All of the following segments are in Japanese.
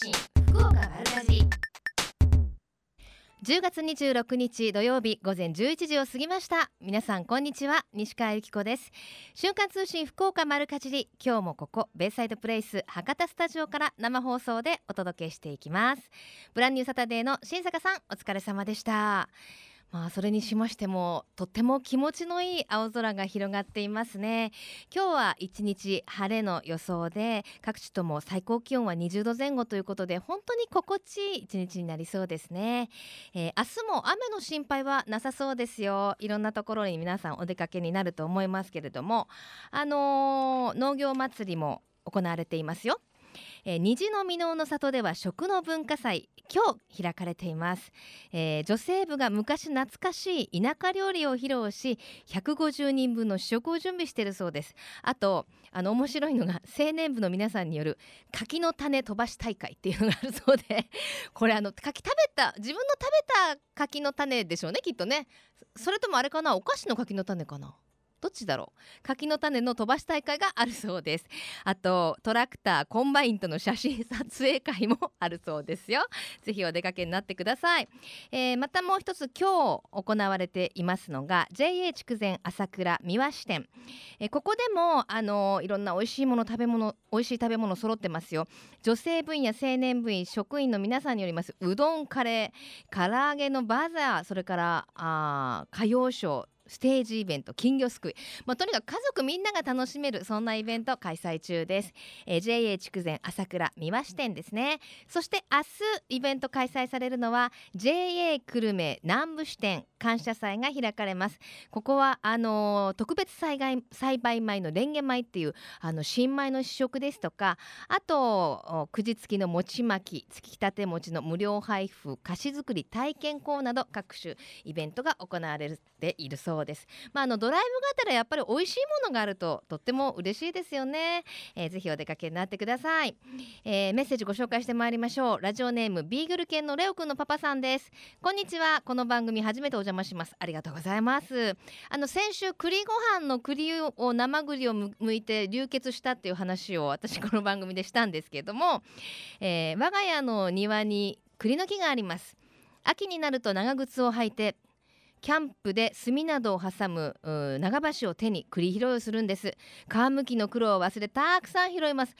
信福岡丸かじり。10月26日土曜日午前11時を過ぎました。皆さんこんにちは。西川由紀子です。瞬間通信福岡丸かじり今日もここベイサイドプレイス博多スタジオから生放送でお届けしていきます。ブランニューサタデーの新坂さんお疲れ様でした。まあそれにしましてもとっても気持ちのいい青空が広がっていますね。今日は一日晴れの予想で各地とも最高気温は20度前後ということで本当に心地いい一日になりそうですね、えー、明日も雨の心配はなさそうですよ。いろんなところに皆さんお出かけになると思いますけれどもあのー、農業祭りも行われていますよ。えー、虹の箕面の里では食の文化祭今日開かれています、えー、女性部が昔懐かしい田舎料理を披露し150人分の試食を準備しているそうです。あとあの面白いのが青年部の皆さんによる柿の種飛ばし大会っていうのがあるそうでこれあの柿食べた自分の食べた柿の種でしょうねきっとね。それともあれかなお菓子の柿の種かな。どっちだろう？柿の種の飛ばし大会があるそうです。あとトラクターコンバインとの写真撮影会もあるそうですよ。ぜひお出かけになってください、えー、またもう一つ今日行われていますのが JA 筑前朝倉三輪支店、えー、ここでもあのー、いろんな美味しいもの食べ物美味しい食べ物揃ってますよ。女性部員や青年部員職員の皆さんによりますうどんカレー唐揚げのバザーそれからあ歌謡ショーステージイベント金魚すくい、まあ、とにかく家族みんなが楽しめるそんなイベント開催中です、えー、JA 筑前朝倉三輪支店ですね。そして明日イベント開催されるのは JA 久留米南部支店感謝祭が開かれます。ここはあのー、特別栽培栽培米のレンゲ米っていうあの新米の試食ですとかあとくじ付きの餅巻きつきたて餅の無料配布菓子作り体験校など各種イベントが行われているそうです。です。まああのドライブがてらやっぱり美味しいものがあるととっても嬉しいですよね、えー、ぜひお出かけになってください、えー、メッセージご紹介してまいりましょう。ラジオネームビーグル犬のレオくんのパパさんです。こんにちは。この番組初めてお邪魔します。ありがとうございます。あの先週栗ご飯の栗を生栗を剥いて流血したっていう話を私この番組でしたんですけれども、えー、我が家の庭に栗の木があります。秋になると長靴を履いてキャンプで炭などを挟む長箸を手に栗拾いをするんです。皮むきの苦労を忘れたくさん拾います。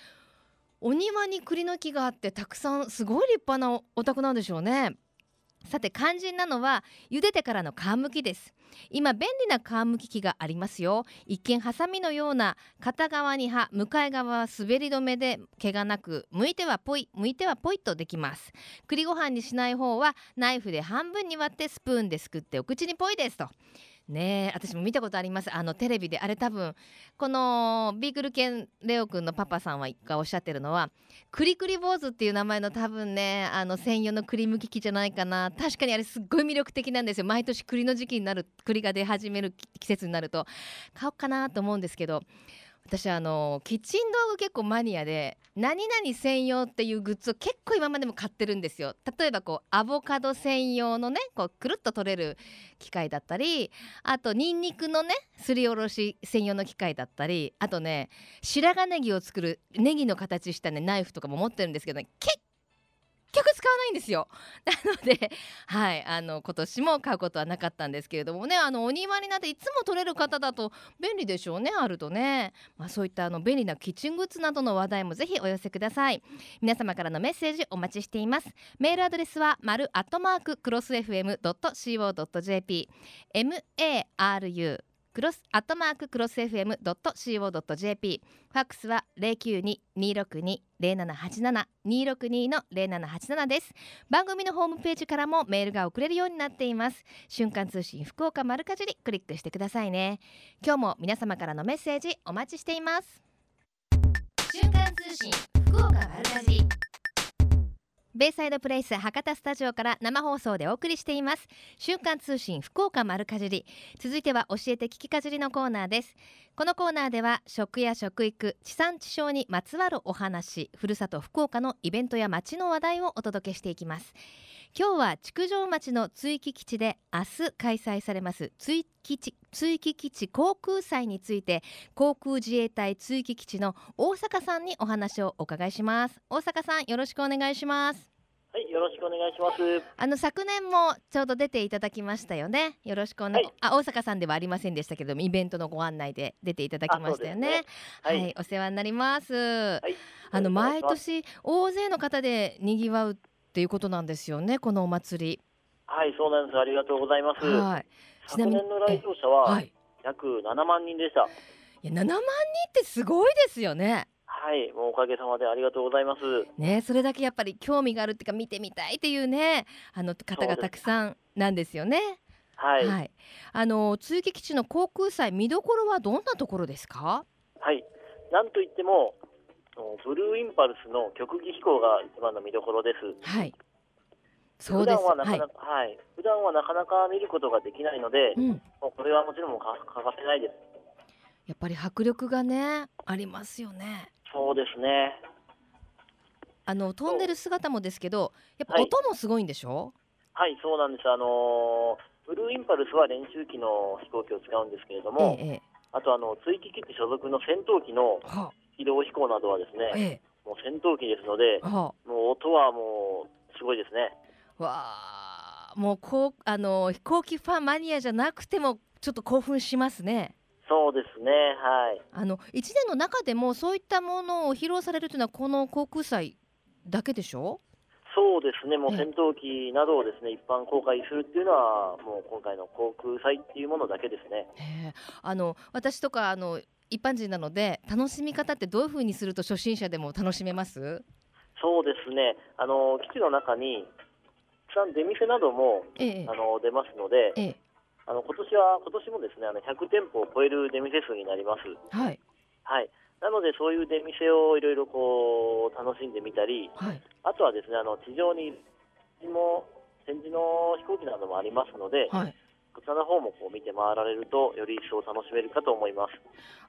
お庭に栗の木があってたくさんすごい立派なお宅なんでしょうね。さて肝心なのは茹でてからの皮むきです。今便利な皮むき器がありますよ。一見ハサミのような片側に刃向かい側は滑り止めで毛がなく剥いてはポイ剥いてはポイとできます。栗ご飯にしない方はナイフで半分に割ってスプーンですくってお口にポイですと。ね私も見たことあります。あのテレビであれ多分このビーグル犬レオくんのパパさんはがおっしゃってるのはクリクリ坊主っていう名前の多分ねあの専用の栗むき器じゃないかな。確かにあれすっごい魅力的なんですよ。毎年栗の時期になる栗が出始める季節になると。買おうかなと思うんですけど私あのキッチン道具結構マニアで何々専用っていうグッズを結構今までも買ってるんですよ。例えばこうアボカド専用のねこうくるっと取れる機械だったりあとニンニクのねすりおろし専用の機械だったりあとね白髪ネギを作るネギの形したねナイフとかも持ってるんですけどね結局使わないんですよ。なので、はい、あの今年も買うことはなかったんですけれどもねあのお庭になっていつも取れる方だと便利でしょうねあるとね、まあ、そういったあの便利なキッチングッズなどの話題もぜひお寄せください。皆様からのメッセージお待ちしています。メールアドレスは丸アットマーククロス FM.co.jp maru クロスアットマーククロス FM.co.jp ファックスは092-262-0787 262の0787です。番組のホームページからもメールが送れるようになっています。瞬間通信福岡丸かじりクリックしてくださいね。今日も皆様からのメッセージお待ちしています。瞬間通信福岡丸かじり。ベイサイドプレイス博多スタジオから生放送でお送りしています。瞬間通信福岡丸かじり。続いては教えて聞きかじりのコーナーです。このコーナーでは食や食育地産地消にまつわるお話ふるさと福岡のイベントや街の話題をお届けしていきます。今日は築城町の追記基地で明日開催されます。追基地追記基地航空祭について航空自衛隊追記基地の大阪さんにお話をお伺いします。大阪さんよろしくお願いします。はい、よろしくお願いします。あの昨年もちょうど出ていただきましたよね。よろしくお願い、はい。あ大阪さんではありませんでしたけどもイベントのご案内で出ていただきましたよね。あそうですね。はい、お世話になります、はい、あの毎年大勢の方で賑わうっていうことなんですよねこのお祭り。はい、そうなんです。ありがとうございます。はい。ちな昨みに年の来場者ははい。約7万人でした。いや7万人ってすごいですよね。はい、もうおかげさまでありがとうございます。ねそれだけやっぱり興味があるっていうか見てみたいっていうねあの方がたくさんなんですよね。はい、は、はい。い、あの追撃基地の航空祭見どころはどんなところですか？なんといっても、ブルーインパルスの曲技飛行が一番の見どころです。はい。そうです。普段はなかはいなか、はい、普段はなかなか見ることができないので、うん。もうこれはもちろん欠かせないです。やっぱり迫力がねありますよね。そうですね。あの飛んでる姿もですけどやっぱはい。音もすごいんでしょ、はい、そうなんです。あのーブルーインパルスは練習機の飛行機を使うんですけれども、ええええ。あとあの追記基地所属の戦闘機のは移動飛行などはですね、あええ。もう戦闘機ですので、は。もう音はもうすごいですね。あわあ。もうこうあの飛行機ファンマニアじゃなくてもちょっと興奮しますね。そうですね、はい。あの一年の中でもそういったものを披露されるというのはこの航空祭だけでしょ？そうですね、もうええ戦闘機などをですね、一般公開するっていうのは、もう今回の航空祭っていうものだけですね。あの私とかあの一般人なので楽しみ方ってどういう風にすると初心者でも楽しめます？そうですね、あの基地の中に、たくさん出店などもええ。あの出ますので、ええ。あの今年は今年もですね、あの100店舗を超える出店数になります。はい。はい。なのでそういう出店をいろいろこう楽しんでみたり、はい。あとはですね、あの地上にも展示の飛行機などもありますので、はいこちらの方もこう見て回られるとより一層楽しめるかと思います。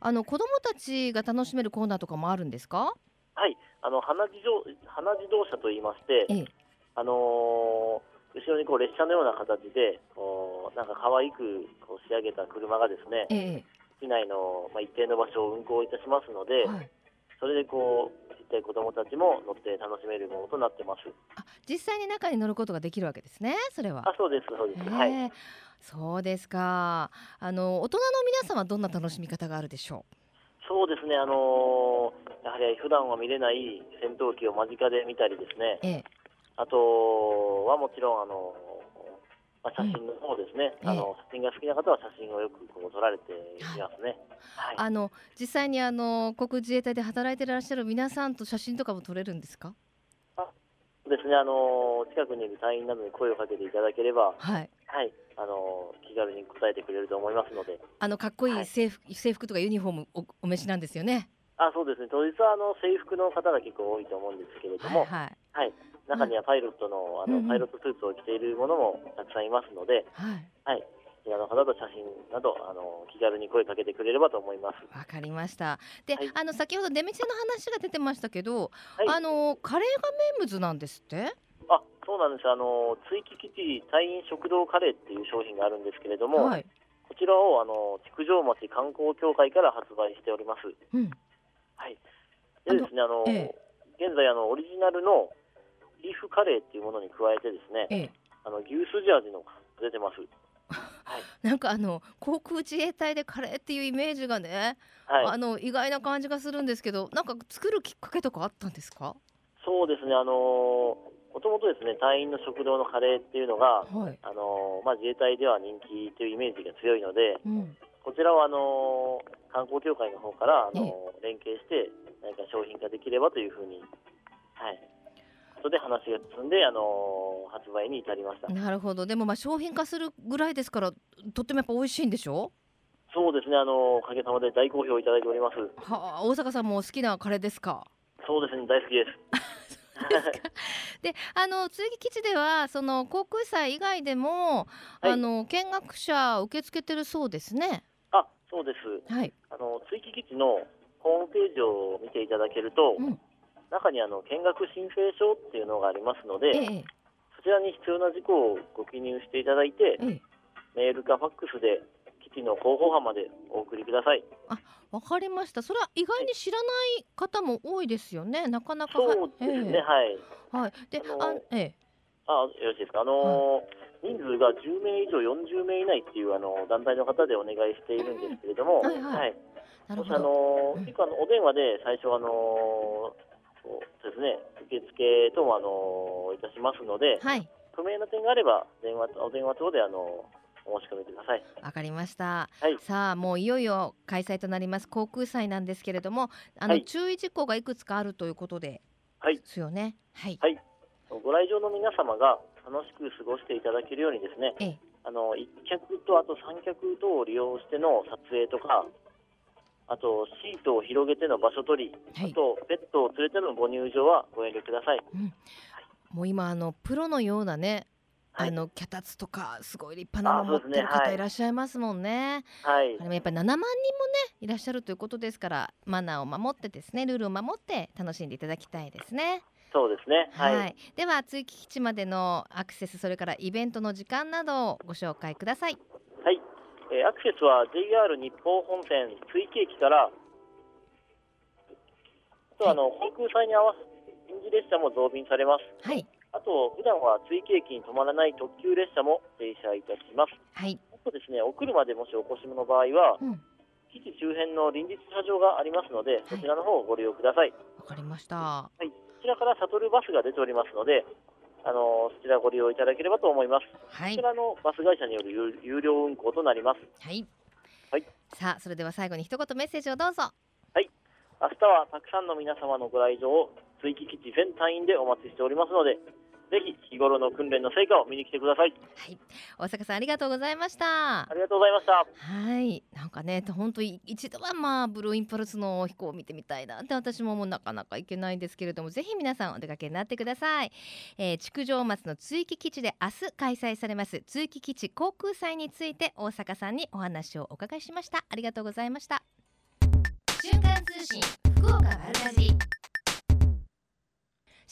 あの子供たちが楽しめるコーナーとかもあるんですか？はい。あの花自動花自動車といいまして、ええあのー後ろにこう列車のような形でこうなんか可愛くこう仕上げた車がですね、え市内の、まあ、一定の場所を運行いたしますので、えはいそれでこうちっちゃい子供たちも乗って楽しめるものとなってます。あ実際に中に乗ることができるわけですねそれはあ、そうです、そうです。えはい。えそうですか。あの大人の皆さんはどんな楽しみ方があるでしょそうですね、あのーやはり普段は見れない戦闘機を間近で見たりですね。う、ええ。あとはもちろん、あのまあ、写真の方ですね、うんあの写真が好きな方は写真をよくこう撮られていますね。はい、あの実際にあの航空自衛隊で働いていらっしゃる皆さんと写真とかも撮れるんですか？ですね、あの近くにいる隊員などに声をかけていただければ、はいはい、あの気軽に答えてくれると思いますので、あのかっこいはい。い制服,、制服とかユニフォームおお召しなんですよね。あそうですね、当日はあの制服の方が結構多いと思うんですけれども、はいはい。はい、中にはパイロットのあうんうんのパイロットスーツを着ているものもたくさんいますので、はい。はい、そちらの方と写真などあの気軽に声かけてくれればと思います。わかりました。で、はい。あの先ほど出店の話が出てましたけど、はい。あのカレーが名物なんですって？あそうなんですあの追記基地隊員食堂カレーっていう商品があるんですけれども、はい、こちらをあの築城町観光協会から発売しております。うん、はい、でですねあの、え現在あのオリジナルのビーフカレーっていうものに加えてですね、ええ。あの牛すじ味のが出てます。はい、なんかあの航空自衛隊でカレーっていうイメージがね、はい、あの意外な感じがするんですけどなんか作るきっかけとかあったんですか？そうですねあのもともとですね隊員の食堂のカレーっていうのがはい、あのまあ、自衛隊では人気というイメージが強いので、うん、こちらをあの観光協会の方からあのえ連携して何か商品化できればというふうに、はい、ことで話が進んであの発売に至りました。なるほど。でもまあ商品化するぐらいですからとってもやっぱ美味しいんでしょ？そうですね。あのおかげさまで大好評いただいております。はあ大阪さんもお好きなカレーですか？そうですね。大好きです。で あの追撃基地ではその航空祭以外でも、はい。あの見学者受け付けてるそうですね。あそうです。はい、あの追記基地のホームページを見ていただけると、うん。中にあの見学申請書っていうのがありますので、ええ。そちらに必要な事項をご記入していただいて、ええ。メールかファックスで基基地の広報班までお送りください。わかりました。それは意外に知らない方も多いですよね。なかなかはそうですね、えはい。えはい。で、あのあ、ええ、あ、よろしいですか？あのー人数が10名以上40名以内っていうあの団体の方でお願いしているんですけれども、うんはいはいあの結構あのお電話で最初あのーそうですね受付等もあのーいたしますので、はい、不明な点があれば電話お電話等であのお申し込みください。わかりました。はいさあ、もういよいよ開催となります航空祭なんですけれども、あの、はい注意事項がいくつかあるということで。はいですよね。はい。ご来場の皆様が楽しく過ごしていただけるようにですね、ええあの一客とあと三客等を利用しての撮影とか、あとシートを広げての場所取り、はいあ。とペットを連れてのご入場はご遠慮ください。もう今あのプロのようなね。はいあの脚立とかすごい立派なの持ってる方いらっしゃいますもんね。はいあれもやっぱり7万人もねいらっしゃるということですからマナーを守ってですねルールを守って楽しんでいただきたいですね。そうですね。は、はいい。では追記基地までのアクセスそれからイベントの時間などをご紹介ください。はい。えーアクセスは JR 日豊本線追記駅から、あとあの航空祭に合わせ臨時列車も増便されます。はいあと普段は追記駅に止まらない特急列車も停車いたします。はい。あとですね、お車でもしお越しの場合は、うん基地周辺の臨時車場がありますので、そちらの方をご利用ください。わかりました。こちらからシャトルバスが出ておりますので、あのそちらご利用いただければと思います。はいこちらのバス会社による有有料運行となります。はい。はいさあそれでは最後に一言メッセージをどうぞ。明日はたくさんの皆様のご来場を追記基地全隊員でお待ちしておりますので、ぜひ日頃の訓練の成果を見に来てください。はい。大阪さんありがとうございましたあ。りがとうございました。はい、なんかね、本当に一度はまあブルーインパルスの飛行を見てみたいなって私ももうなかなか行けないんですけれども、ぜひ皆さんお出かけになってください。えー、築城松の追記基地で明日開催されます追記基地航空祭について大阪さんにお話をお伺いしました。ありがとうございました。瞬間通信福岡丸かじり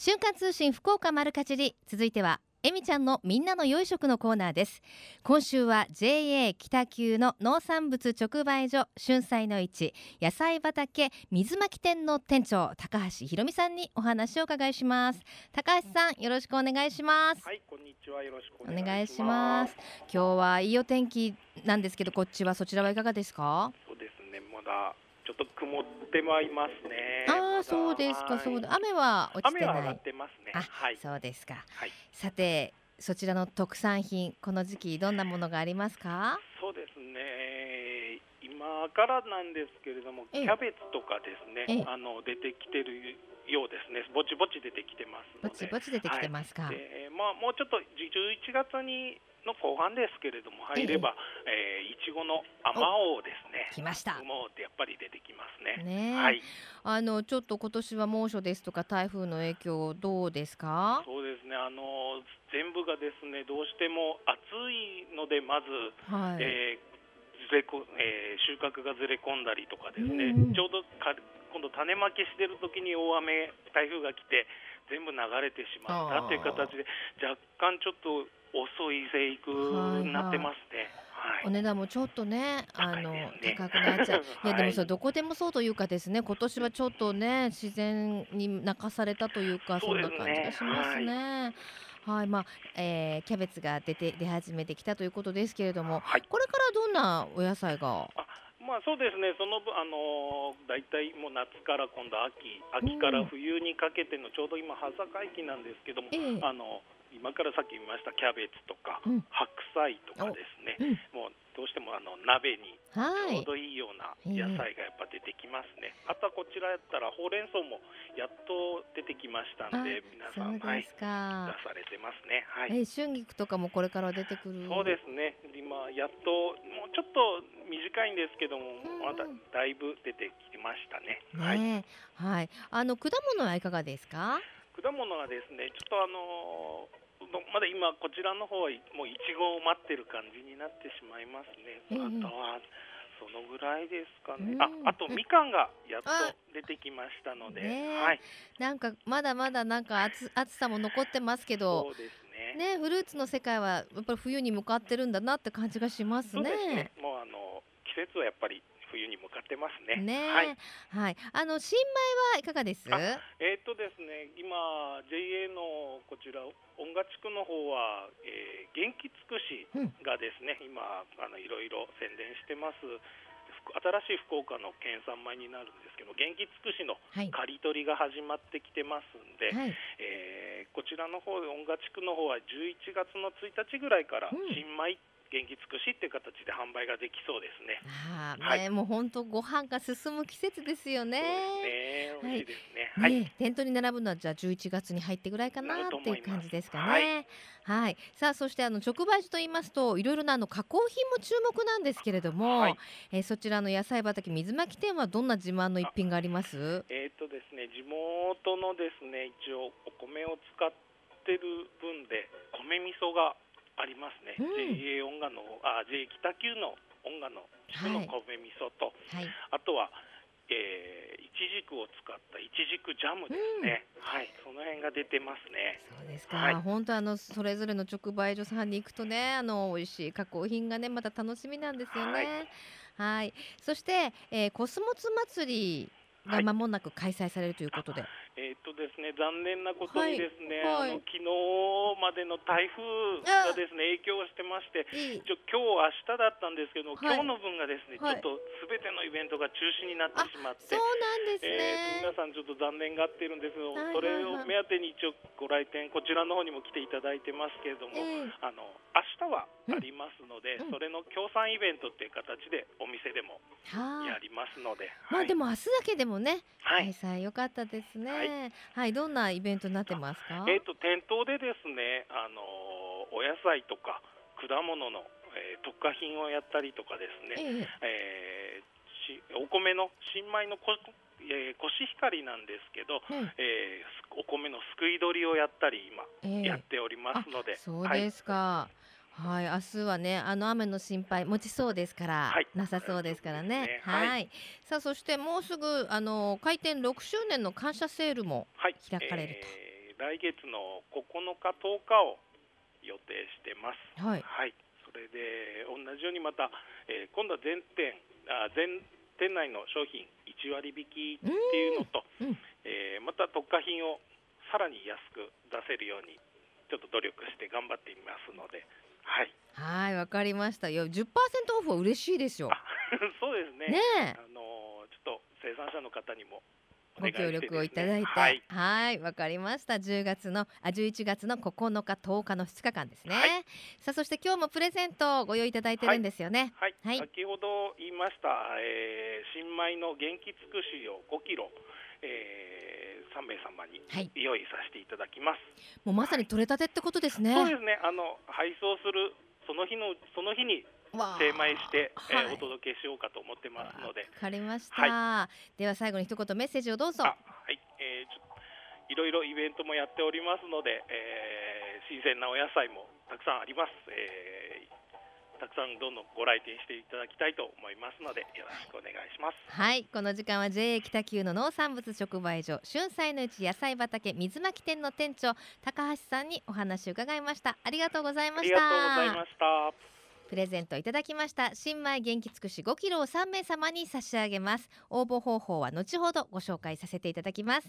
瞬間通信福岡丸かじり続いてはえみちゃんのみんなの良い食のコーナーです今週は JA 北九の農産物直売所春菜の市野菜畑水巻店の店長高橋ひろみさんにお話をお伺いします高橋さんよろしくお願いしますはい、こんにちは。よろしくお。願いします今日はいいお天気なんですけどこっちはそちらはいかがですか？そうですね。まだちょっと曇ってはいますね。ああそうですかはいそうだ雨は落ちて雨は上がっないてますね。あはい。そうですかはい。さてそちらの特産品この時期どんなものがありますか？そうですね。今からなんですけれども、ええキャベツとかですねええ。あの出てきてるようですね。ぼちぼち出てきてますぼ。ちぼち出てきてますか、でまあ、もうちょっと11月にの後半ですけれども入れば、えーいちごのあまおうですね。来ました。もうってやっぱり出てきますね。ねえ、はい。あのちょっと今年は猛暑ですとか台風の影響どうですか？そうですね、あの全部がですねどうしても暑いので、まず、はい、えーずれこえー収穫がずれ込んだりとかですね、うんうん。ちょうどか今度、種まきしてる時に大雨、台風が来て、全部流れてしまったという形で、若干ちょっと遅い生育になってますね。はい。お値段もちょっとねあのね。高くなっちゃう。いやでもはい。それどこでもそうというかですね今年はちょっとね自然に泣かされたというかそそうんな感じがしますね。はい、まあ、えーキャベツが出て出始めてきたということですけれども、はい。これからどんなお野菜が、まあそうですね、その分、あのー、大体もう夏から今度秋、秋から冬にかけてのちょうど今、葉盛期なんですけども、ええ。あの今からさっき言いましたキャベツとか、うん白菜とかですね、もうどうしてもあの鍋にはいちょうどいいような野菜がやっぱ出てきますね。あとはこちらやったらほうれん草もやっと出てきましたんで、皆さ、んはい、出か。されてますね。はい。え春菊とかもこれから出てくる。そうですね、今、やっと、もうちょっと短いんですけども、んまだだいぶ出てきましたね。はい、ねえ、はい、あの果物はいかがですか？果物はですね、ちょっとあのーまだ今、こちらの方はもういちごを待ってる感じになってしまいますね。ええあとはそのぐらいですかねう。んあ、あとみかんがやっとあ出てきましたので、はい、なんかまだまだなんか暑暑さも残ってますけどそう。ですね。ね、フルーツの世界はやっぱり冬に向かってるんだなって感じがしますそうですねね。。もうあの季節はやっぱり冬に向かってますね。ねはい。はい、あの新米はいかがです？あえーっとですね、今 JA のこちら音楽地区の方は、えー元気尽くしうんがですね、今あのいろいろ宣伝してます。ふ新しい福岡の県産米になるんですけど、元気尽くしのはい。刈り取りが始まってきてますんで、はい。えーこちらの方音楽地区の方は11月の1日ぐらいからうん新米元気尽くしっていう形で販売ができそうですね。ああ、はいね、もう本当ご飯が進む季節ですよね。そうですね。美味しいですね。はい。ね、店頭に並ぶのはじゃあ11月に入ってぐらいかなっていう感じですかね。はい、さあそしてあの直売所と言いますといろいろなあの加工品も注目なんですけれども、はいえーそちらの野菜畑水巻店はどんな自慢の一品があります？えーとですね、地元のですね一応お米を使ってる分で米味噌がありますね、うん。JA 音楽のあ JA 北九の音楽の地区の米味噌と、はい。あとは、えー、いちじくを使ったいちじくジャムですね、はい。その辺が出てますね。そうですか。はい。本当あのそれぞれの直売所さんに行くとね、あの美味しい加工品がねまた楽しみなんですよね。はい。そして、えーコスモス祭りが間もなく開催されるということで、えーとですね、残念なことにですね、はい。はい。あの昨日までの台風がですね影響してましていい。一応今日明日だったんですけど、はい。今日の分がですね、はい。ちょっとすべてのイベントが中止になってしまってそう、なんですね。えー皆さんちょっと残念がってるんですけど、はい。はいはいそれを目当てに一応ご来店こちらの方にも来ていただいてますけれども、ええ。あの明日はありますので、うん。それの協賛イベントっていう形でお店でもはあ。やりますので、まあでも、も明日だけでもね、はい。開催良かったですね。は、はい。いどんなイベントになってますか？えー、と店頭でですね、あのお野菜とか果物の、えー特化品をやったりとかですね、ええ。えーしお米の新米のこ、えーコシヒカリなんですけど、ええ。ーすお米のすくい取りをやったり今ええ。えやっておりますので、そうはいですか。はい、明日はね、あの雨の心配持ちそうですから、はい。なさそうですからね。ね。はい、はい。さあ、そしてもうすぐあの開店6周年の感謝セールもはい。開かれると。えー来月の9日10日を予定してます。はい、はい、それで同じようにまた、えー今度は全店あ全店内の商品1割引きっていうのと、うん。うん。えーまた特価品をさらに安く出せるようにちょっと努力して頑張っていますので、はい、はい、わかりました。いや、10%オフは嬉しいですよ。あ そうですね。ねえ。あのーちょっと生産者の方にもご協力をいただいて、はい、はい、わかりました。10月のあ11月の9日10日の2日間ですね。はいさあそして今日もプレゼントをご用意いただいてるんですよね。はい、はい先ほど言いました、えー新米の元気尽くしを5キロ、えー、3名様に用意させていただきます。もうまさに取れたてってことですね。そうですね。あの配送するその日のその日に精米して、えーはいお届けしようかと思ってますので、わかりました、はでは最後に一言メッセージをどうぞはい、えーちょいろいろイベントもやっておりますので、えー新鮮なお野菜もたくさんあります。えーたくさんどんどんご来店していただきたいと思いますのでよろしくお願いします。はいこの時間は JA 北九の農産物直売所春菜のうち野菜畑水巻店の店長高橋さんにお話を伺いました。ありがとうございあました。りがとうございました。プレゼントいただきました。新米元気尽くし5キロを3名様に差し上げます。応募方法は後ほどご紹介させていただきます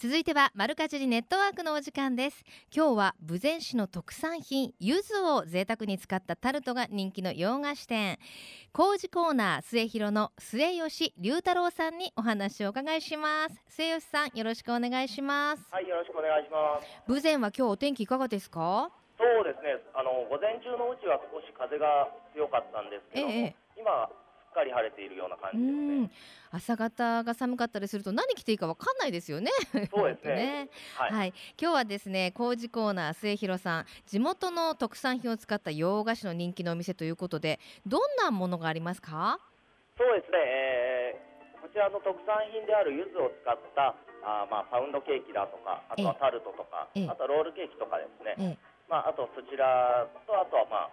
続いてはマルカジリネットワークのお時間です。今日は豊前市の特産品柚子を贅沢に使ったタルトが人気の洋菓子店。工事コーナー末広の末吉龍太郎さんにお話をお伺いします。末吉さんよろしくお願いします。はい、よろしくお願いします。豊前は今日お天気いかがですか？そうですね、あの午前中のうちは少し風が強かったんですけども、ええ。今かり晴れているような感うじですね。ん。朝方が寒かったりすると何着ていいかわかんないですよね。そうですね。はい、はい、今日はですね工事コーナー末広さん地元の特産品を使った洋菓子の人気のお店ということでどんなものがありますか？そうですね、えーこちらの特産品である柚子を使ったあーまあパウンドケーキだとか、あとはタルトとか、ええ。あとはロールケーキとかですね、ええ。まああとそちらとあとはまあ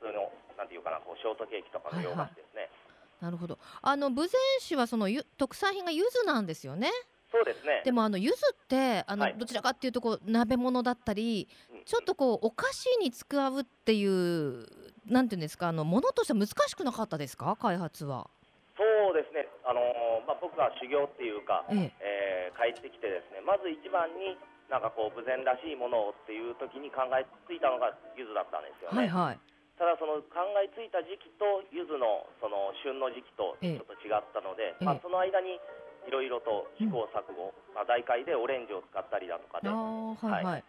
普通のなんていうかなこうショートケーキとかの洋菓子ですね。なるほどあの豊前市はそのゆ特産品が柚子なんですよねそうですね。でもあの柚子ってあの、はいどちらかっていうとこう鍋物だったりうんちょっとこうお菓子に使うっていうなんていうんですかあのものとしては難しくなかったですか？開発は。そうですね。あのーまあ僕は修行っていうか、ええー帰ってきてですね、まず一番になんかこう豊前らしいものをっていう時に考えついたのが柚子だったんですよえ、ね。はいはい。ただその考えついた時期と柚子のその旬の時期とええ。ちょっと違ったので、ええ。まあ、その間にいろいろと試行錯誤、まあ、大会でオレンジを使ったりだとかでああはいはい。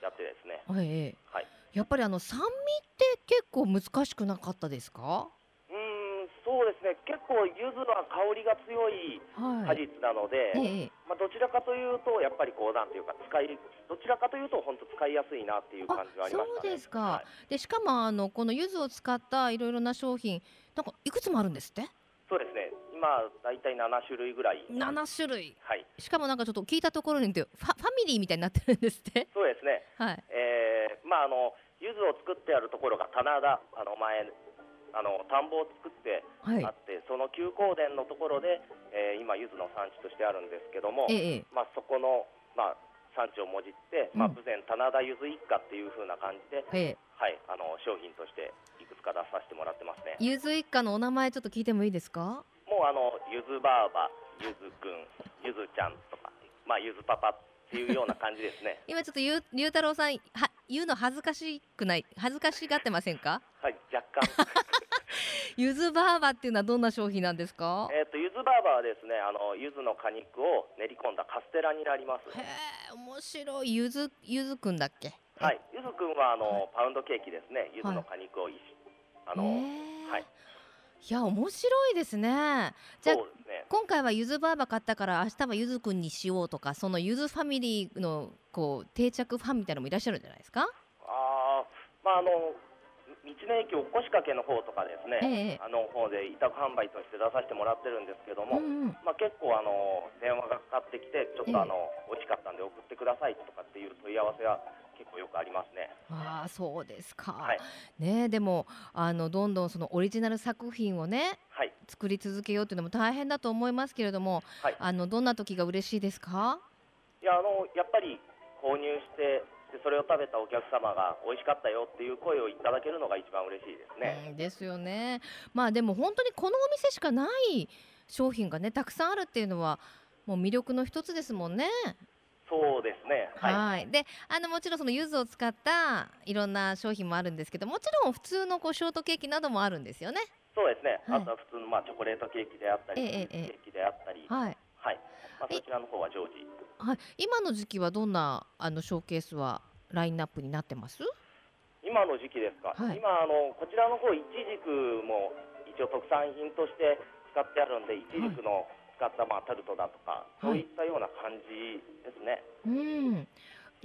やってですね、はいええ。はい、やっぱりあの酸味って結構難しくなかったですか？うーんそうですね結構柚子は香りが強い果はい。実なので、ええまあ、どちらかというとやっぱりこうなんていうか使いどちらかというと本当使いやすいなっていう感じはありましたね。そうですかはいでしかもあのこの柚子を使ったいろいろな商品なんかいくつもあるんですって？そうですね今だいたい7種類ぐらい七種類。はいしかもなんかちょっと聞いたところにファファミリーみたいになってるんですって？そうですねはい。えーまああの柚子を作ってあるところが棚田あの前あの田んぼを作ってはいあ。って、その休耕田のところで、えー今柚子の産地としてあるんですけども、ええまあそこのまあ産地をもじって、まあうん豊前棚田柚子一家っていう風な感じで、ええ。はいあの商品としていくつか出させてもらってますね。ゆず一家のお名前ちょっと聞いてもいいですか？もうあの柚子ばあば、柚子くん、柚子ちゃんとか、まあ柚子パパっていうような感じですね。今ちょっとゆうゆうたろうさんは言うの恥ずかしくない恥ずかしがってませんか？はい若干。ゆずバーバっていうのはどんな商品なんですか？えっ、と柚子バーバーはですね、あの柚子の果肉を練り込んだカステラになります。へえ面白いゆずゆずくんだっけ？はい、柚子くんはあの、はいパウンドケーキですね。柚子の果肉を一あの、はい、いや面白いですね。じゃあね。今回はゆずバーバ買ったから明日はゆずくんにしようとかそのゆずファミリーのこう定着ファンみたいなのもいらっしゃるんじゃないですか？ああ、まああの道の駅おこしかけの方とかですね、ええあの方で委託販売として出させてもらってるんですけども、うんうん。まあ結構あの電話がかかってきてちょっええとあの、美味しかったんで送ってくださいとかっていう問い合わせが結構よくありますね。ああそうですか。はいねえでもあのどんどんそのオリジナル作品をねはい。作り続けようっていうのも大変だと思いますけれども、はいあのどんな時が嬉しいですか？いやあのやっぱり購入してでそれを食べたお客様が美味しかったよっていう声をいただけるのが一番嬉しいですね。うんですよね。まあでも本当にこのお店しかない商品がねたくさんあるっていうのはもう魅力の一つですもんね。そうですね。はい。はい。で、あのもちろんその柚子を使ったいろんな商品もあるんですけど、もちろん普通のこうショートケーキなどもあるんですよね。そうですね。はいあとは普通のまあチョコレートケーキであったり、ええええケーキであったり、はい。はい。まあえそちらの方は常時。はい。今の時期はどんなあのショーケースはラインナップになってます？今の時期ですか？はい今あのこちらの方イチジクも一応特産品として使ってあるんで、イチジクの使ったまあタルトだとか、そういったような感じですね。う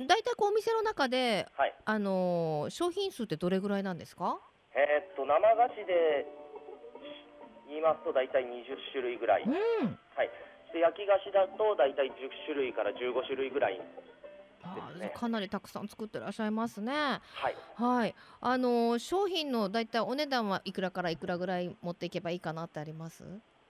ん。だいたいこうお店の中ではい。あのー商品数ってどれぐらいなんですか？えーっと生菓子で言いますと大体20種類ぐらい。うん。はい。で焼き菓子だと大体10種類から15種類ぐらい。ねーかなりたくさん作ってらっしゃいますね。はい。はい。あのー商品のだいたいお値段はいくらからいくらぐらい持っていけばいいかなってあります？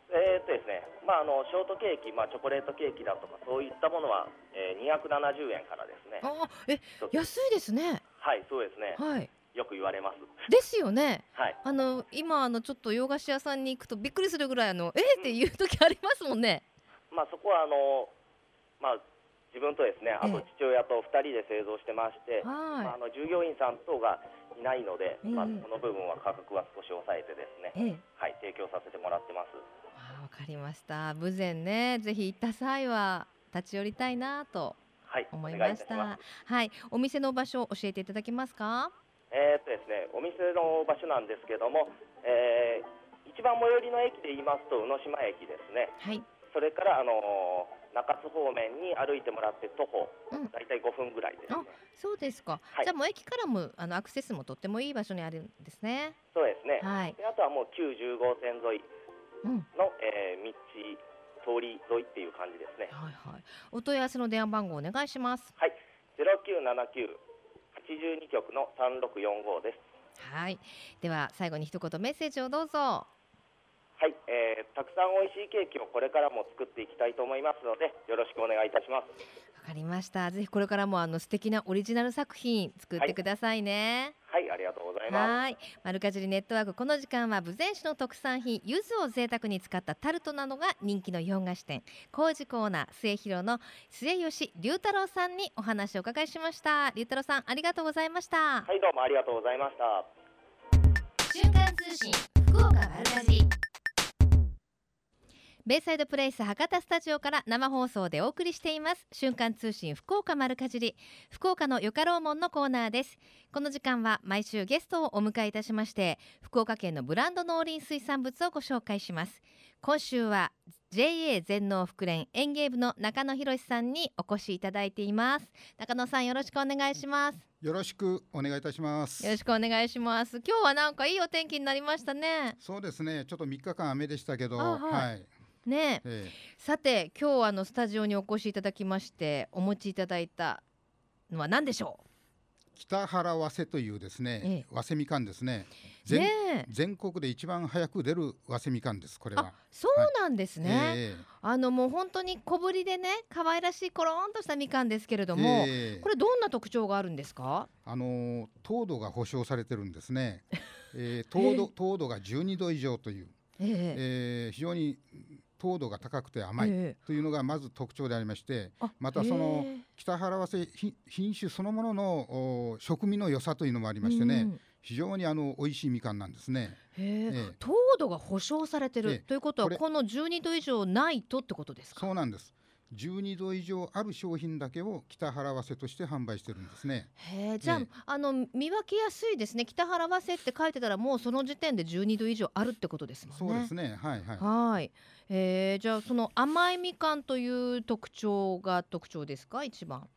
えーっとですね、まああのショートケーキ、まあチョコレートケーキだとかそういったものは、えー、270円からですね。あーえ安いですね。はい、そうですね。はい。よく言われます。ですよね。はい。あの今あのちょっと洋菓子屋さんに行くとびっくりするぐらいあのえーっていう時ありますもんね。まあそこはあのまあ自分とですね、あとええ父親と2人で製造してまして、まあ、あはの従業員さん等がいないので、ええまあその部分は価格は少し抑えてですね、い。ええ。はい提供させてもらってます。わかりました。豊前ねぜひ行った際は立ち寄りたいなとはい、思いました。いいたします。はい。お店の場所を教えていただけますか？えーっとですね、お店の場所なんですけども、えー、一番最寄りの駅で言いますと宇野島駅ですねはいそれからあの中津方面に歩いてもらって徒歩うん。だいたい5分ぐらいですね、そうですか、はい。じゃあもう駅からもあのアクセスもとってもいい場所にあるんですね。そうですね、はい。であとはもう旧10号線沿いうん。の、えー道通り沿いっていう感じですね。はいはい。お問い合わせの電話番号お願いします。はい。097982局の3645です。はい。では最後に一言メッセージをどうぞはい、えーたくさん美味しいケーキをこれからも作っていきたいと思いますのでよろしくお願いいたします。わかりました。ぜひこれからもあの素敵なオリジナル作品作ってくださいね、はいありがとうございます。はい、マルカジリネットワークこの時間は豊前市の特産品柚子を贅沢に使ったタルトなどが人気の洋菓子店。工事コーナー末広の末吉龍太郎さんにお話をお伺いしました。龍太郎さんありがとうございました。はいどうもありがとうございました。瞬間通信福岡丸かじりベイサイドプレイス博多スタジオから生放送でお送りしています。瞬間通信福岡丸かじり。福岡のよかろうもんのコーナーです。この時間は毎週ゲストをお迎えいたしまして福岡県のブランド農林水産物をご紹介します。今週は JA 全農福連園芸部の中野博さんにお越しいただいています。中野さんよろしくお願いします。よろしくお願いいたします。よろしくお願いします。今日はなんかいいお天気になりましたね。そうですね。ちょっと3日間雨でしたけどあはい。はい、ね。ええ。さて今日あのスタジオにお越しいただきましてお持ちいただいたのは何でしょー北原早生というですね、ええ。早生みかんですね。う全ねえ。全国で一番早く出る早生みかんですこれあはそうなんですね、えあのもう本当に小ぶりでね可愛らしいコロンとしたみかんですけれども、ええ。これどんな特徴があるんですか？あのー糖度が保証されてるんですね、えー、糖度糖度が12度以上という、ええ。えー非常に糖度が高くて甘いええ。というのがまず特徴でありましてあまたその北原早生品品種そのもののお食味の良さというのもありましてね、うん非常にあの美味しいみかんなんですね。へえ。ええ。糖度が保証されてる、ええということはこの12度以上ないとってことですか？そうなんです。12度以上ある商品だけを北原早生として販売してるんですね。へえ。じゃあ、ええ。あの見分けやすいですね。北原早生って書いてたらもうその時点で12度以上あるってことですもんね。そうですね。はいはい。はい、えー、じゃあその甘いみかんという特徴が特徴ですか？一番。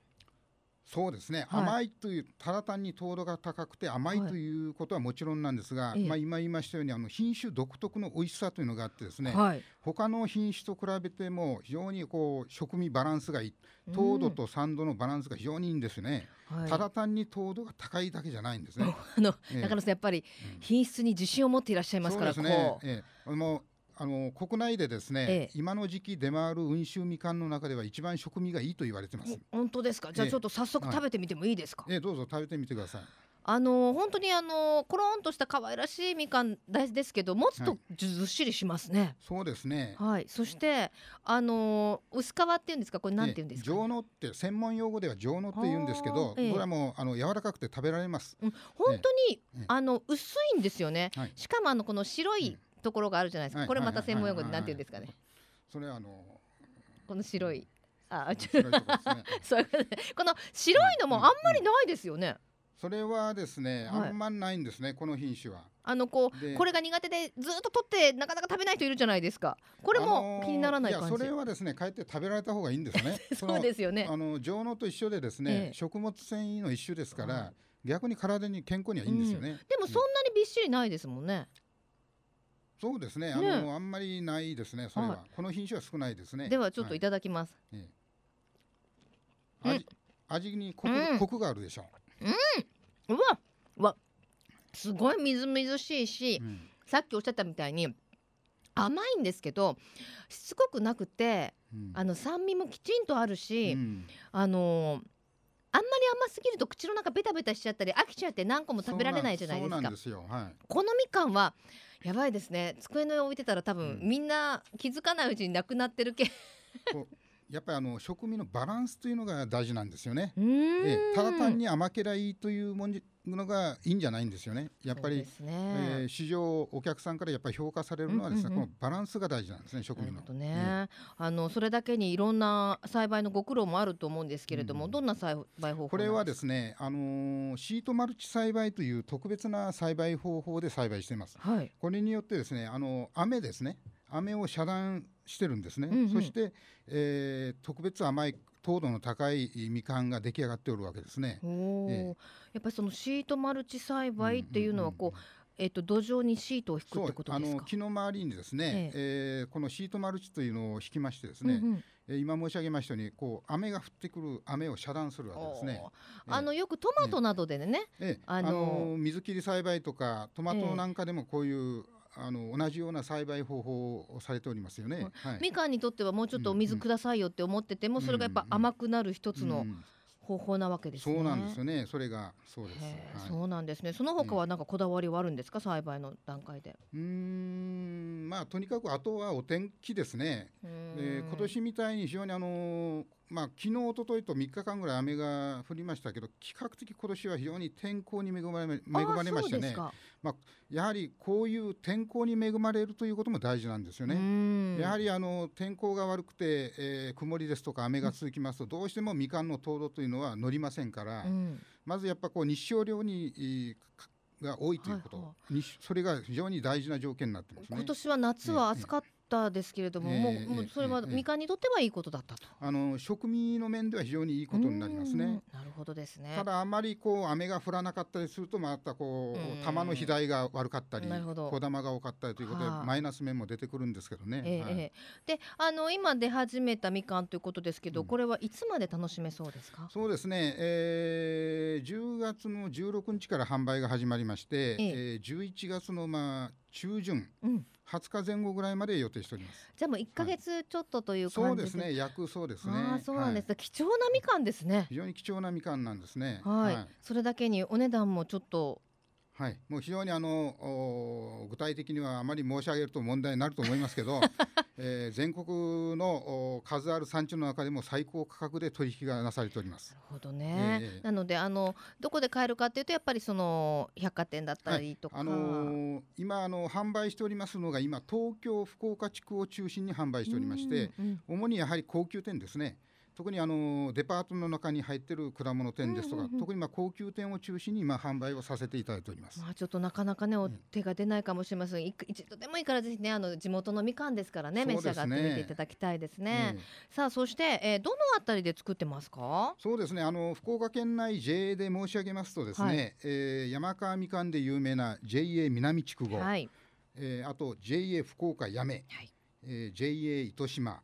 そうですね。はい。甘いというただ単に糖度が高くて甘いはいということはもちろんなんですが、ええ。まあ今言いましたようにあの品種独特の美味しさというのがあってですね。はい。他の品種と比べても非常にこう食味バランスがいい。糖度と酸度のバランスが非常にいいんですね。うんはい。ただ単に糖度が高いだけじゃないんですね。あの、ええ。中野さんやっぱりうん品質に自信を持っていらっしゃいますからそうですね。ええ、もうあの国内でですね、ええ。今の時期出回る温州みかんの中では一番食味がいいと言われてます。お本当ですか？じゃあええ。ちょっと早速はい。食べてみてもいいですか、ええ、どうぞ食べてみてください。あの本当にあのコロンとした可愛らしいみかん大ですけど持つとはい。ずっしりしますね。そうですね。はい、そしてあの薄皮っていうんですか？これなんていうんですか、ね上野って専門用語では上野って言うんですけど、これはもうあの柔らかくて食べられます。うん、本当に、ええ。あの薄いんですよね、はい。しかもあのこの白いところがあるじゃないですか、はいこれまたはい専門用語ではいなんていうんですかね、それはあのこの白い。あちょ白いとね。そうこの白いのもあんまりないですよね、それはですね、はい。あんまないんですねこの品種は。あのこうでこれが苦手でずっと取ってなかなか食べない人いるじゃないですか。これも気にならない感じ、あのーやそれはですねかえって食べられた方がいいんですね。そうですよね。あの上納と一緒でですね、ええ。食物繊維の一種ですから、はい。逆に体に健康にはいいんですよね。でもそんなにびっしりないですもんね、そうですね。あねのあんまりないですね。それは、はこの品種は少ないですね。ではちょっとい。た、ただきます、ええ。味味にコク,、うん。コクがあるでしょう。わうわ。すごいみずみずしいしう。、うん。さっきおっしゃったみたいに甘いんですけどしつこくなくてうん。あの酸味もきちんとあるし、うん。あのーあんまり甘すぎると口の中ベタベタしちゃったり飽きちゃって何個も食べられないじゃないですか。はい。このみかんはやばいですね机の上置いてたら多分、うんみんな気づかないうちになくなってる系こやっぱりあの食味のバランスというのが大事なんですよね。うーん。ええただ単に甘けりゃいいというものがいいんじゃないんですよね。やっぱりね。えー市場お客さんからやっぱり評価されるのはですね、うんうんうん。このバランスが大事なんですね食味の。なるほ。どね、あのそれだけにいろんな栽培のご苦労もあると思うんですけれども、うん。どんな栽培方法これはですねね、あのーシートマルチ栽培という特別な栽培方法で栽培しています。はい。これによってですね、あの雨ですね、雨を遮断してるんですね。うんうん。そして、えー特別甘い糖度の高いみかんが出来上がっておるわけですね。ええ。やっぱりそのシートマルチ栽培っていうのはこう、えっと土壌にシートを引くってことあですか？の木の周りにですね、えーこのシートマルチというのを引きましてですね、うんうん。えー今申し上げましたようにこう雨が降ってくる雨を遮断するわけですね。あのよくトマトなどでね、ええ。ああのの水切り栽培とかトマトなんかでもこういう、あの同じような栽培方法をされておりますよね。はいみかんにとってはもうちょっとお水くださいよって思ってても、それがやっぱ甘くなる一つのうん方法なわけですね。そうなんですよね。それがそうです。はいそうなんですね。その他はなんかこだわりはあるんですか、栽培の段階で。うーんまあとにかくあとはお天気ですね。えー今年みたいに非常にあのーまあ昨日一昨日と3日間ぐらい雨が降りましたけど比較的今年は非常に天候に恵まれ恵まれましたねあーそうです。かやはりこういう天候に恵まれるということも大事なんですようね。やはりあの天候が悪くて、えー曇りですとか雨が続きますと、どうしてもみかんの糖度というのは乗りませんから、うんまずやっぱこう日照量にえーかが多いということ、はいは日それが非常に大事な条件になってますね今。年は夏は暑かったですけれども、ええもうええもうそれはええみかんにとってはいいことだったと。あの食味の面では非常にいいことになりますうんね。なるほどですね。ただあまりこう雨が降らなかったりするとまたこう玉の肥大が悪かったり小玉が多かったりということではあマイナス面も出てくるんですけどね。はいええええであの今出始めたみかんということですけど、うんこれはいつまで楽しめそうですか？そうですね、えー、10月の16日から販売が始まりまして、ええー、11月のまあ中旬、うん20日前後ぐらいまで予定しております。じゃあもう一ヶ月ちょっとというそう感じですね、約そうですね。ああそうなんです、はい貴重なみかんですね。非常に貴重なみかんなんですね。はい、それだけにお値段もちょっとはい、もう非常にあのお具体的にはあまり申し上げると問題になると思いますけど、えー全国のお数ある産地の中でも最高価格で取引がなされております。なるほどね、ええなのであのどこで買えるかっていうとやっぱりその百貨店だったりとか、あのー今あの販売しておりますのが今東京福岡地区を中心に販売しておりまして、うんうん。主にやはり高級店ですね。特にあのデパートの中に入っている果物店ですとか、うんうんうん。特にまあ高級店を中心に今販売をさせていただいております。まあちょっとなかなかねおうん。手が出ないかもしれません、一度でもいいからぜひねあの地元のみかんですからねね。召し上がってみていただきたいですね、ええさあそして、えー、どのあたりで作ってますか？そうですね。あの福岡県内 JA で申し上げますとですね、はい。えー山川みかんで有名な JA 南筑後、はい。えーあと JA 福岡八女、はい。えー JA 糸島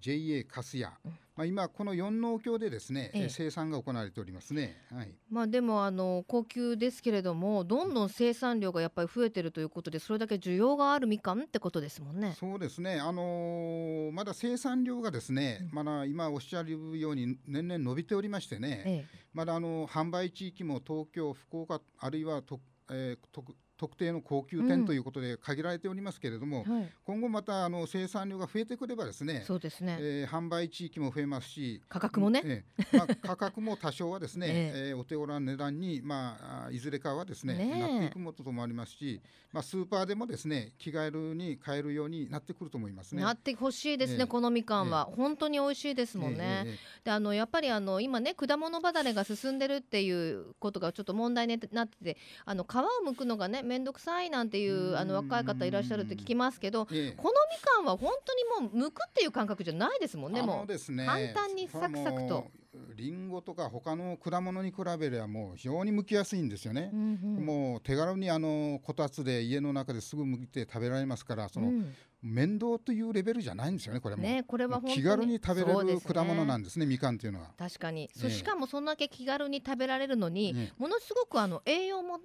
JA 粕谷、うんまあ、今この四農協でですね、ええ。えー生産が行われておりますね。はい。まあでもあの高級ですけれどもどんどん生産量がやっぱり増えてるということでそれだけ需要があるみかんってことですもんね。そうですね、あのーまだ生産量がですね、まだ今おっしゃるように年々伸びておりましてね、えまだあの販売地域も東京、福岡あるいはと、えー特特定の高級うん。店ということで限られておりますけれども、えはい、今後またあの生産量が増えてくればですね、そうですね、えー販売地域も増えますし、価格もね、ええ。まあ、価格も多少はですね、ええ。ーお手頃な値段に、まあ、あいずれかはですねねえ。なっていくものともありますし、まあ、スーパーでもですね気軽に買えるようになってくると思いますね。なってほしいですね、ええ。このみかんは、本当に美味しいですもんね。であのやっぱりあの今ね果物離れが進んでるっていうことがちょっと問題になっててあの皮を剥くのがね面倒くさいなんていうあの若い方いらっしゃるって聞きますけどええ。えこのみかんは本当にもう剥くっていう感覚じゃないですもんねあもう。のですね簡単にサクサクと。リンゴとか他の果物に比べればもう非常に剥きやすいんですよね。う。んうん。もう手軽にあのこたつで家の中ですぐ剥いて食べられますからその、うん。面倒というレベルじゃないんですよねこれも。ねこれは本当に気軽に食べれる果物なんですねみかんというのは。確かに、そええしかもそんだけ気軽に食べられるのに、ええ。ものすごくあの栄養もね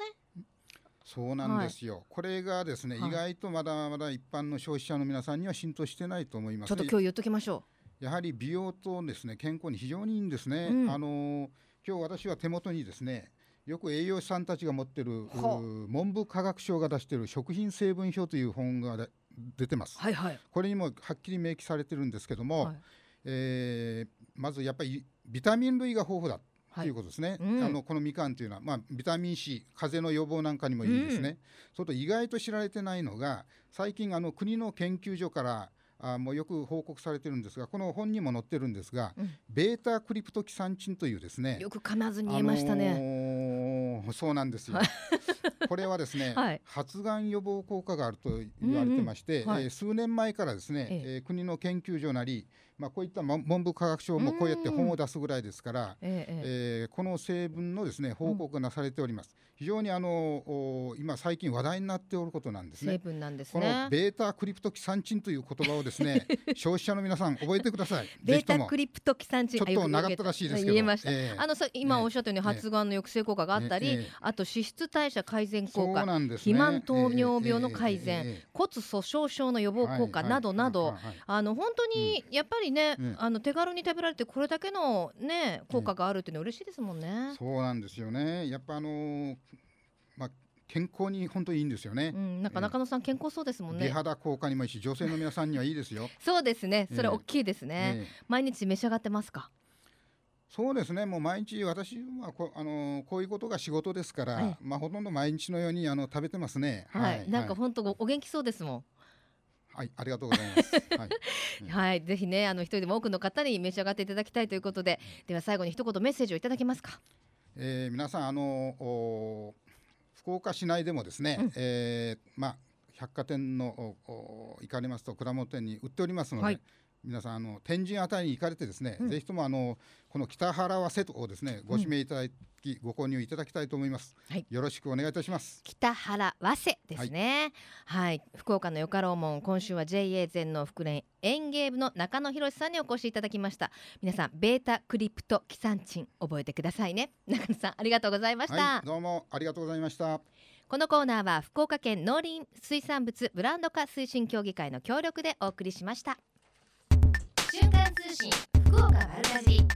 そうなんですよ、これがですね、はい。意外とまだまだ一般の消費者の皆さんには浸透してないと思います。ちょっと今日言っときましょやはり美容とですね健康に非常にいいんですね。うん。あの今日私は手元にですねよく栄養士さんたちが持ってる文部科学省が出している食品成分表という本がで出てます。う。はいはい、これにもはっきり明記されてるんですけども、はい。えーまずやっぱりビタミン類が豊富だということですね、うん。あのこのみかんというのは、まあ、ビタミン C 風邪の予防なんかにもいいですね、それと意外と知られてないのが最近あの国の研究所からあもうよく報告されてるんですがこの本にも載ってるんですが、うん。ベータクリプトキサンチンというですねよく噛まずに言えましたね、あのーそうなんですよ。これはですね、はい。発がん予防効果があると言われてまして、うんうん。はい。えー数年前からですね、ええ。えー国の研究所なり、まあ、こういった文文部科学省もこうやって本を出すぐらいですから、ええええ。えーこの成分のですね報告がなされております。非常にあのお今最近話題になっておることなんです成ね。分なんですこのねベータクリプトキサンチンという言葉をですね 消費者の皆さん覚えてください。ベータクリプトキサンチンちょっと長った。らしいですけど。言えました、ええ。あのさ今おっしゃったようにええ発がんの抑制効果があったり、ええ。あと脂質代謝改善効果ね。肥満糖尿病の改善骨粗しょう症の予防効果などなど、あの本当にやっぱりね、うんあの手軽に食べられてこれだけのね効果があるっていうのは嬉しいですもんね。そうなんですよね。やっぱあのーまあ健康に本当にいいんですよねう。ん、なんか中野さん健康そうですもん美ね。肌効果にもいいし、女性の皆さんにはいいですよ。そうですね。それええ大きいですね。ええ毎日召し上がってますか？そうですね。もう毎日私はこあのーこういうことが仕事ですから、はいまあほとんど毎日のようにあの食べてますね。はい、なんかはい本当おお元気そうですもん。はい、ありがとうございます。はい。うんはい、ぜひね、あの一人でも多くの方に召し上がっていただきたいということで、では最後に一言メッセージをいただけますか？えー皆さんあのお福岡市内でもですね、うんえーまあ百貨店の行かれますと蔵元店に売っておりますので、はい皆さんあの天神あたりに行かれてですね、うんぜひともあのこの北原和セットをですねご指名いただき、ご購入いただきたいと思います、はいよろしくお願いいたします北原和瀬ですね。はい、福岡のよかろうもん、今週は JA 全農福連園芸部の中野博さんにお越しいただきました。皆さん、ベータクリプトキサンチン覚えてくださいね。中野さん、ありがとうございました。はいどうもありがとうございましたこのコーナーは福岡県農林水産物ブランド化推進協議会の協力でお送りしました。瞬間通信福岡丸かじり。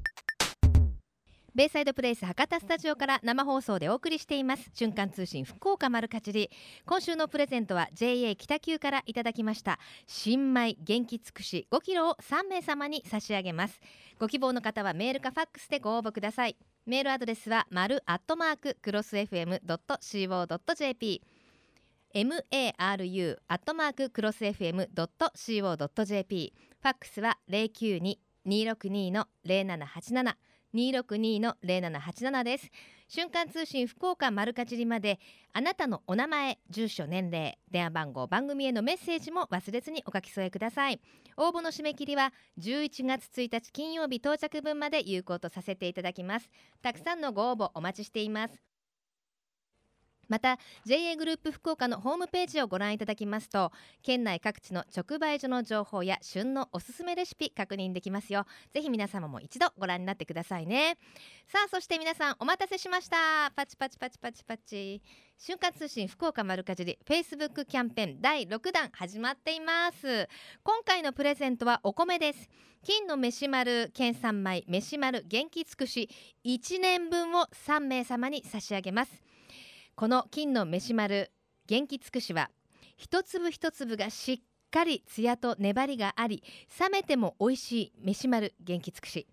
ベイサイドプレイス博多スタジオから生放送でお送りしています。瞬間通信福岡丸かじり。今週のプレゼントは JA 北急からいただきました。新米元気尽くし5キロを3名様に差し上げます。ご希望の方はメールかファックスでご応募ください。メールアドレスは丸アットマーククロス FM.co.jp maru アットマーククロス FM.co.jp ファックスは092-262の0787 262の0787です。瞬間通信福岡丸かじりまであなたのお名前住所年齢電話番号番組へのメッセージも忘れずにお書き添えください。応募の締め切りは11月1日金曜日到着分まで有効とさせていただきます。たくさんのご応募お待ちしています。また JA グループ福岡のホームページをご覧いただきますと県内各地の直売所の情報や旬のおすすめレシピ確認できますよ。ぜひ皆様も一度ご覧になってくださいね。さあそして皆さんお待たせしました。パチパチパチパチパチ。瞬間通信福岡丸かじり Facebook キャンペーン第6弾始まっています。今回のプレゼントはお米です。金の飯丸県産米飯丸元気尽くし1年分を3名様に差し上げます。この金のメシ丸元気尽くしは一粒一粒がしっかり艶と粘りがあり冷めても美味しいメシ丸元気尽くし。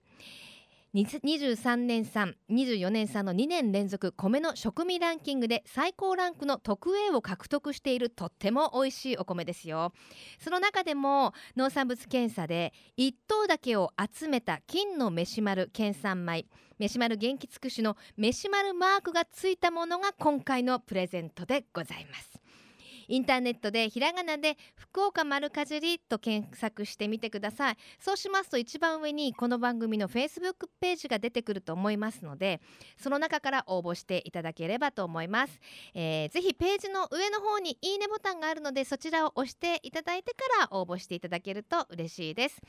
23年産24年産の2年連続米の食味ランキングで最高ランクの特 A を獲得しているとっても美味しいお米ですよ。その中でも農産物検査で1等だけを集めた金の飯丸県産米飯丸元気尽くしの飯丸マークがついたものが今回のプレゼントでございます。インターネットでひらがなで福岡丸かじりと検索してみてください。そうしますと一番上にこの番組の Facebook ページが出てくると思いますのでその中から応募していただければと思います、えー、ぜひページの上の方にいいねボタンがあるのでそちらを押していただいてから応募していただけると嬉しいです。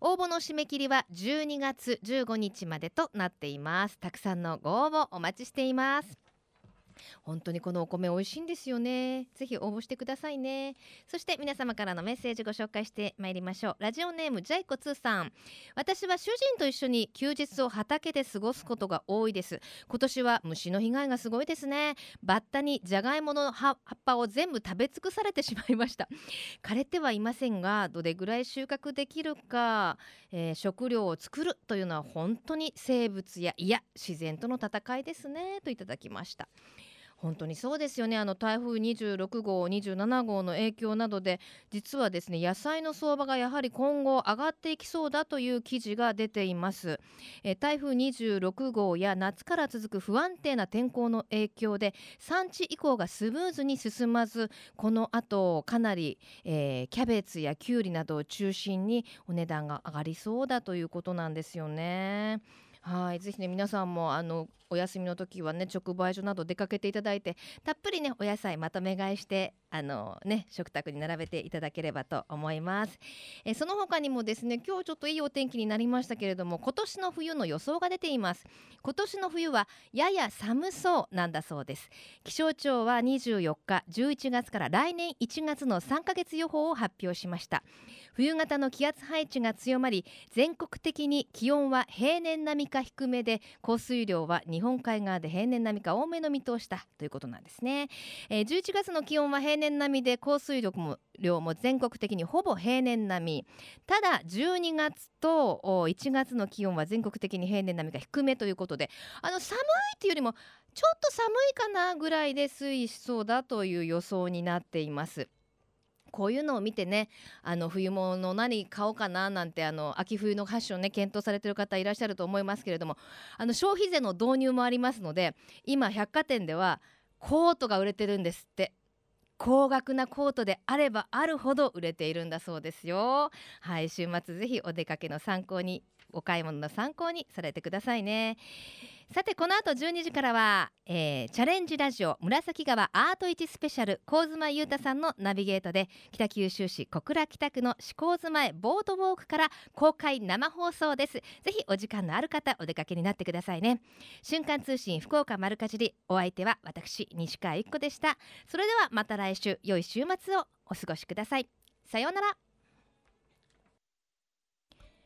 応募の締め切りは12月15日までとなっています。たくさんのご応募お待ちしています。本当にこのお米美味しいんですよね。ぜひ応募してくださいね。そして皆様からのメッセージご紹介してまいりましょう。ラジオネームジャイコツーさん。私は主人と一緒に休日を畑で過ごすことが多いです。今年は虫の被害がすごいですね。バッタにじゃがいもの葉葉っぱを全部食べ尽くされてしまいました。枯れてはいませんがどれぐらい収穫できるか、えー食料を作るというのは本当に生物やいや自然との戦いですね。といただきました。本当にそうですよねあの台風26号27号の影響などで実はですね野菜の相場がやはり今後上がっていきそうだという記事が出ています、え台風26号や夏から続く不安定な天候の影響で産地移行がスムーズに進まずこの後かなり、えーキャベツやキュウリなどを中心にお値段が上がりそうだということなんですよね。はい、ぜひね皆さんもあのお休みの時はね直売所など出かけていただいてたっぷりねお野菜まとめ買いしてあのね食卓に並べていただければと思います。えその他にもですね今日ちょっといいお天気になりましたけれども今年の冬の予想が出ています。今年の冬はやや寒そうなんだそうです。気象庁は24日11月から来年1月の3ヶ月予報を発表しました。冬型の気圧配置が強まり全国的に気温は平年並みか低めで降水量は日本海側で平年並みか多めの見通しだということなんですね、えー11月の気温は平年並みで降水量も量も全国的にほぼ平年並み。ただ12月と1月の気温は全国的に平年並みか低めということであの寒いっていうよりもちょっと寒いかなぐらいで推移しそうだという予想になっています。こういうのを見てねあの冬物何買おうかななんてあの秋冬のファッションね検討されてる方いらっしゃると思いますけれどもあの消費税の導入もありますので今百貨店ではコートが売れてるんですって。高額なコートであればあるほど売れているんだそうですよ。はい週末ぜひお出かけの参考に。お買い物の参考にされてくださいね。さてこの後12時からは、えーチャレンジラジオ紫川アート市スペシャル高妻裕太さんのナビゲートで北九州市小倉北区の志向津前ボートウォークから公開生放送です。ぜひお時間のある方お出かけになってくださいね。瞬間通信福岡丸かじりお相手は私西川一子でした。それではまた来週良い週末をお過ごしください。さようなら。